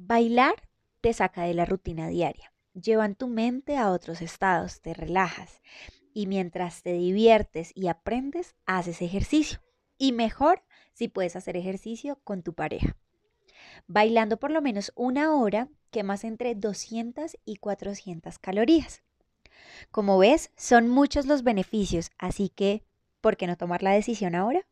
Bailar te saca de la rutina diaria, llevan tu mente a otros estados, te relajas y mientras te diviertes y aprendes, haces ejercicio. Y mejor si puedes hacer ejercicio con tu pareja. Bailando por lo menos una hora, quemas entre 200 y 400 calorías. Como ves, son muchos los beneficios, así que, ¿por qué no tomar la decisión ahora?